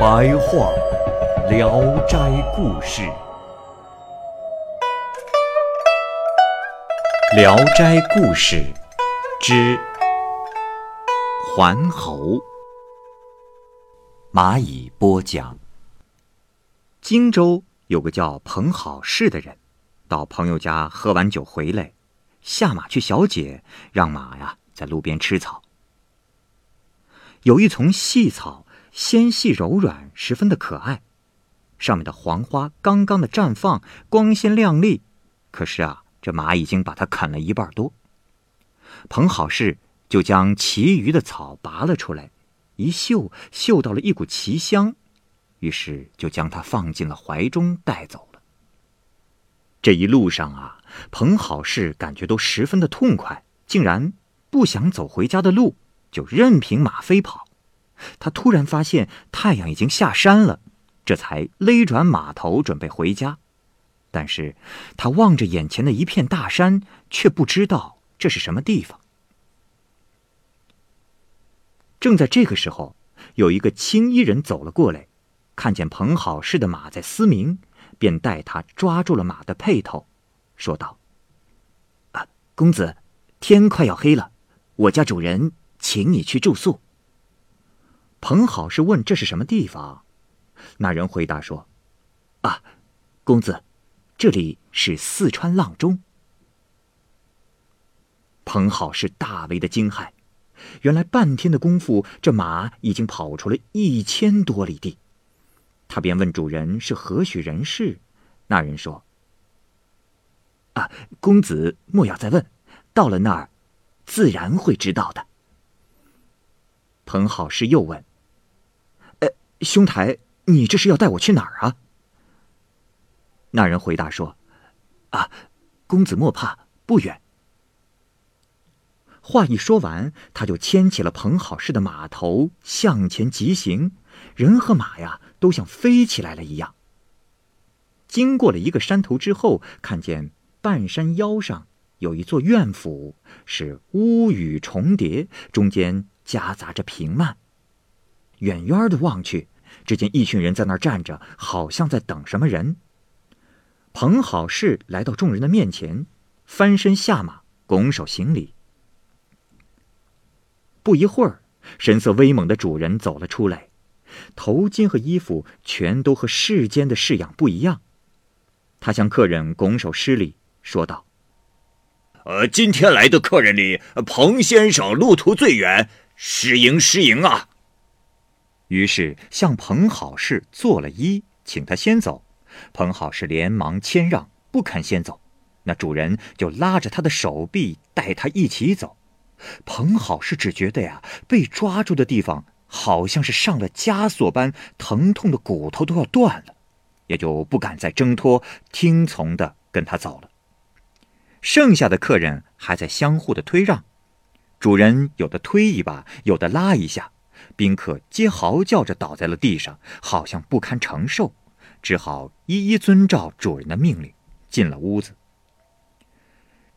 白话《聊斋故事》。《聊斋故事》之桓侯。蚂蚁播讲。荆州有个叫彭好事的人，到朋友家喝完酒回来，下马去小解，让马呀在路边吃草。有一丛细草，纤细柔软，十分的可爱，上面的黄花刚刚的绽放，光鲜亮丽。可是啊。这马已经把它啃了一半多。彭好事就将其余的草拔了出来，一嗅，嗅到了一股奇香，于是就将它放进了怀中带走了。这一路上啊，彭好事感觉都十分的痛快，竟然不想走回家的路，就任凭马飞跑。他突然发现太阳已经下山了，这才勒转马头准备回家。但是，他望着眼前的一片大山，却不知道这是什么地方。正在这个时候，有一个青衣人走了过来，看见彭好事的马在嘶鸣，便带他抓住了马的辔头，说道：“啊，公子，天快要黑了，我家主人请你去住宿。”彭好是问：“这是什么地方？”那人回答说：“啊，公子。”这里是四川阆中。彭好是大为的惊骇，原来半天的功夫，这马已经跑出了一千多里地。他便问主人是何许人士，那人说：“啊，公子莫要再问，到了那儿，自然会知道的。”彭好是又问：“，兄台，你这是要带我去哪儿啊？”那人回答说：“啊，公子莫怕，不远。”话一说完，他就牵起了彭好事的马头向前疾行，人和马呀都像飞起来了一样。经过了一个山头之后，看见半山腰上有一座院府，是屋宇重叠，中间夹杂着平幔。远远的望去，只见一群人在那儿站着，好像在等什么人。彭好事来到众人的面前，翻身下马，拱手行礼。不一会儿，神色威猛的主人走了出来，头巾和衣服全都和世间的式样不一样。他向客人拱手施礼，说道：“呃，今天来的客人里，彭先生路途最远，失迎失迎啊。”于是向彭好事作了揖，请他先走。彭好事连忙谦让，不肯先走。那主人就拉着他的手臂，带他一起走。彭好事只觉得呀，被抓住的地方好像是上了枷锁般，疼痛的骨头都要断了，也就不敢再挣脱，听从的跟他走了。剩下的客人还在相互的推让，主人有的推一把，有的拉一下，宾客皆嚎叫着倒在了地上，好像不堪承受。只好一一遵照主人的命令，进了屋子。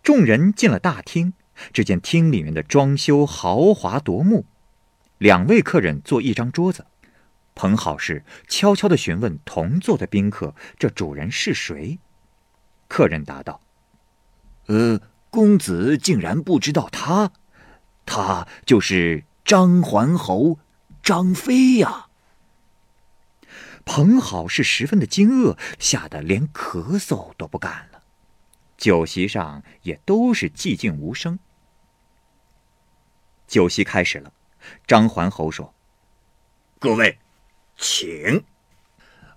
众人进了大厅，只见厅里面的装修豪华夺目。两位客人坐一张桌子，彭好事悄悄地询问同座的宾客：“这主人是谁？”客人答道：“呃，公子竟然不知道他？他就是张桓侯张飞呀。”彭好是十分的惊愕，吓得连咳嗽都不敢了。酒席上也都是寂静无声。酒席开始了，张桓侯说：“各位，请。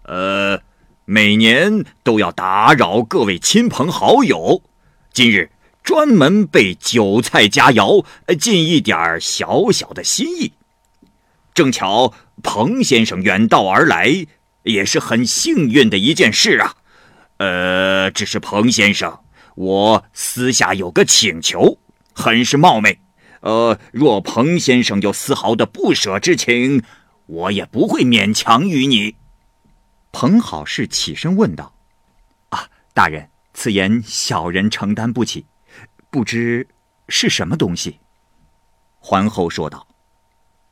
呃，每年都要打扰各位亲朋好友，今日专门备酒菜佳肴，尽一点小小的心意。正巧彭先生远道而来，也是很幸运的一件事啊。呃，只是彭先生，我私下有个请求，很是冒昧。呃，若彭先生有丝毫的不舍之情，我也不会勉强于你。彭好事起身问道：“啊，大人，此言小人承担不起，不知是什么东西？”桓后说道：“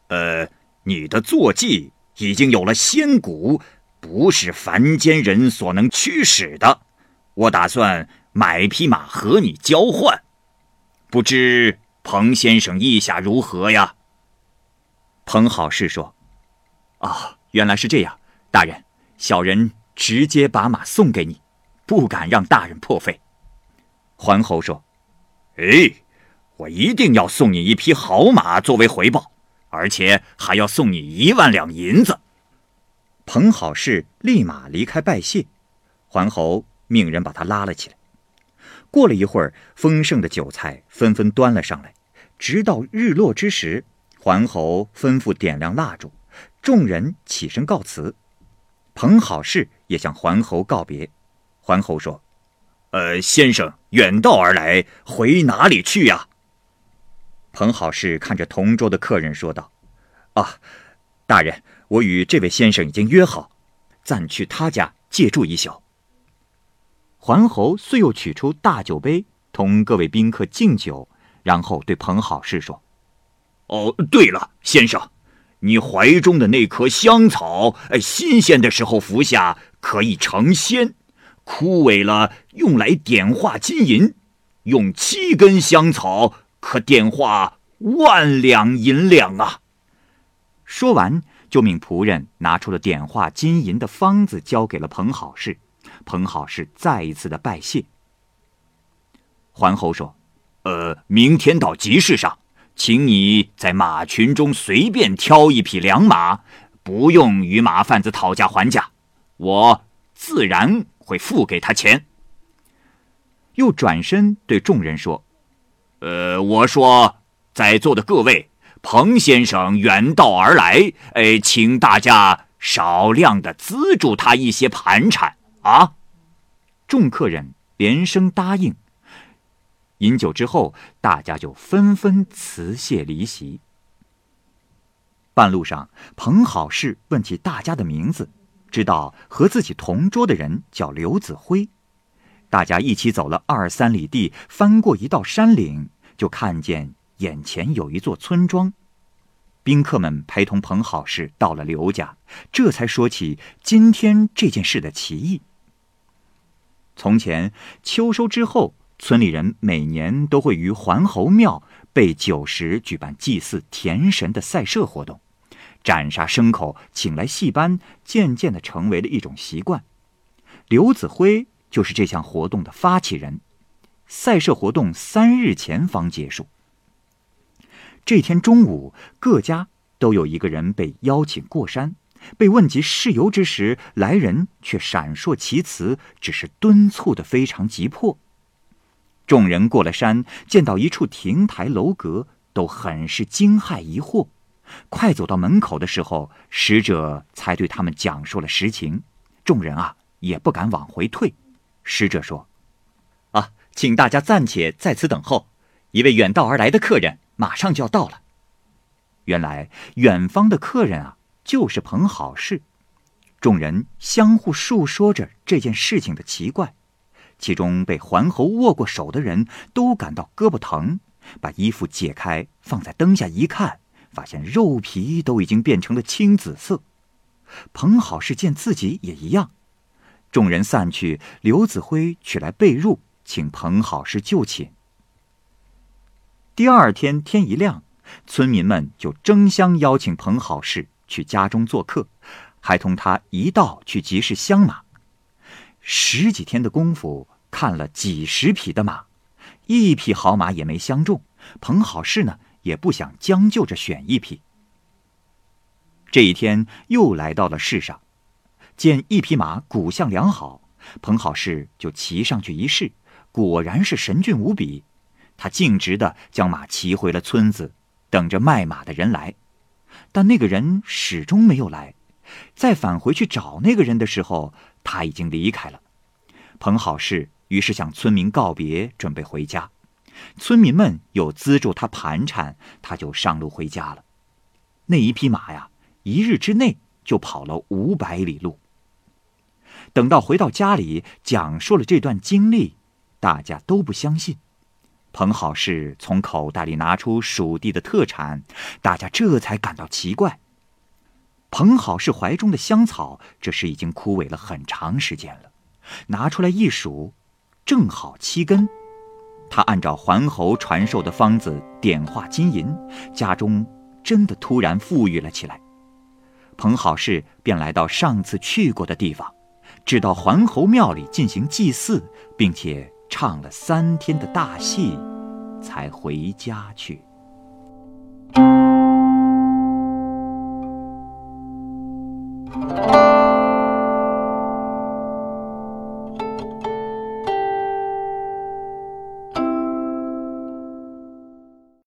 呃。”你的坐骑已经有了仙骨，不是凡间人所能驱使的。我打算买匹马和你交换，不知彭先生意下如何呀？彭好事说：“啊，原来是这样，大人，小人直接把马送给你，不敢让大人破费。”桓侯说：“哎，我一定要送你一匹好马作为回报。”而且还要送你一万两银子。彭好事立马离开拜谢，桓侯命人把他拉了起来。过了一会儿，丰盛的酒菜纷纷端了上来，直到日落之时，桓侯吩咐点亮蜡烛，众人起身告辞。彭好事也向桓侯告别。桓侯说：“呃，先生远道而来，回哪里去呀？”彭好事看着同桌的客人说道：“啊，大人，我与这位先生已经约好，暂去他家借住一宿。”桓侯遂又取出大酒杯，同各位宾客敬酒，然后对彭好事说：“哦，对了，先生，你怀中的那棵香草，哎，新鲜的时候服下可以成仙；枯萎了，用来点化金银，用七根香草。”可点化万两银两啊！说完，就命仆人拿出了点化金银的方子，交给了彭好事。彭好事再一次的拜谢。桓侯说：“呃，明天到集市上，请你在马群中随便挑一匹良马，不用与马贩子讨价还价，我自然会付给他钱。”又转身对众人说。呃，我说，在座的各位，彭先生远道而来，哎，请大家少量的资助他一些盘缠啊！众客人连声答应。饮酒之后，大家就纷纷辞谢离席。半路上，彭好事问起大家的名字，知道和自己同桌的人叫刘子辉。大家一起走了二三里地，翻过一道山岭。就看见眼前有一座村庄，宾客们陪同彭好事到了刘家，这才说起今天这件事的奇异。从前秋收之后，村里人每年都会于桓侯庙备酒食，举办祭祀田神的赛射活动，斩杀牲口，请来戏班，渐渐的成为了一种习惯。刘子辉就是这项活动的发起人。赛事活动三日前方结束。这天中午，各家都有一个人被邀请过山。被问及事由之时，来人却闪烁其词，只是敦促的非常急迫。众人过了山，见到一处亭台楼阁，都很是惊骇疑惑。快走到门口的时候，使者才对他们讲述了实情。众人啊，也不敢往回退。使者说。啊请大家暂且在此等候，一位远道而来的客人马上就要到了。原来远方的客人啊，就是彭好事。众人相互述说着这件事情的奇怪，其中被桓侯握过手的人都感到胳膊疼，把衣服解开放在灯下一看，发现肉皮都已经变成了青紫色。彭好事见自己也一样，众人散去，刘子辉取来被褥。请彭好事就寝。第二天天一亮，村民们就争相邀请彭好事去家中做客，还同他一道去集市相马。十几天的功夫，看了几十匹的马，一匹好马也没相中。彭好事呢，也不想将就着选一匹。这一天又来到了市上，见一匹马骨相良好，彭好事就骑上去一试。果然是神俊无比，他径直的将马骑回了村子，等着卖马的人来。但那个人始终没有来。再返回去找那个人的时候，他已经离开了。彭好事于是向村民告别，准备回家。村民们又资助他盘缠，他就上路回家了。那一匹马呀，一日之内就跑了五百里路。等到回到家里，讲述了这段经历，大家都不相信。彭好事从口袋里拿出蜀地的特产，大家这才感到奇怪。彭好事怀中的香草，这时已经枯萎了很长时间了。拿出来一数，正好七根。他按照桓侯传授的方子点化金银，家中真的突然富裕了起来。彭好事便来到上次去过的地方，只到桓侯庙里进行祭祀，并且唱了三天的大戏，才回家去。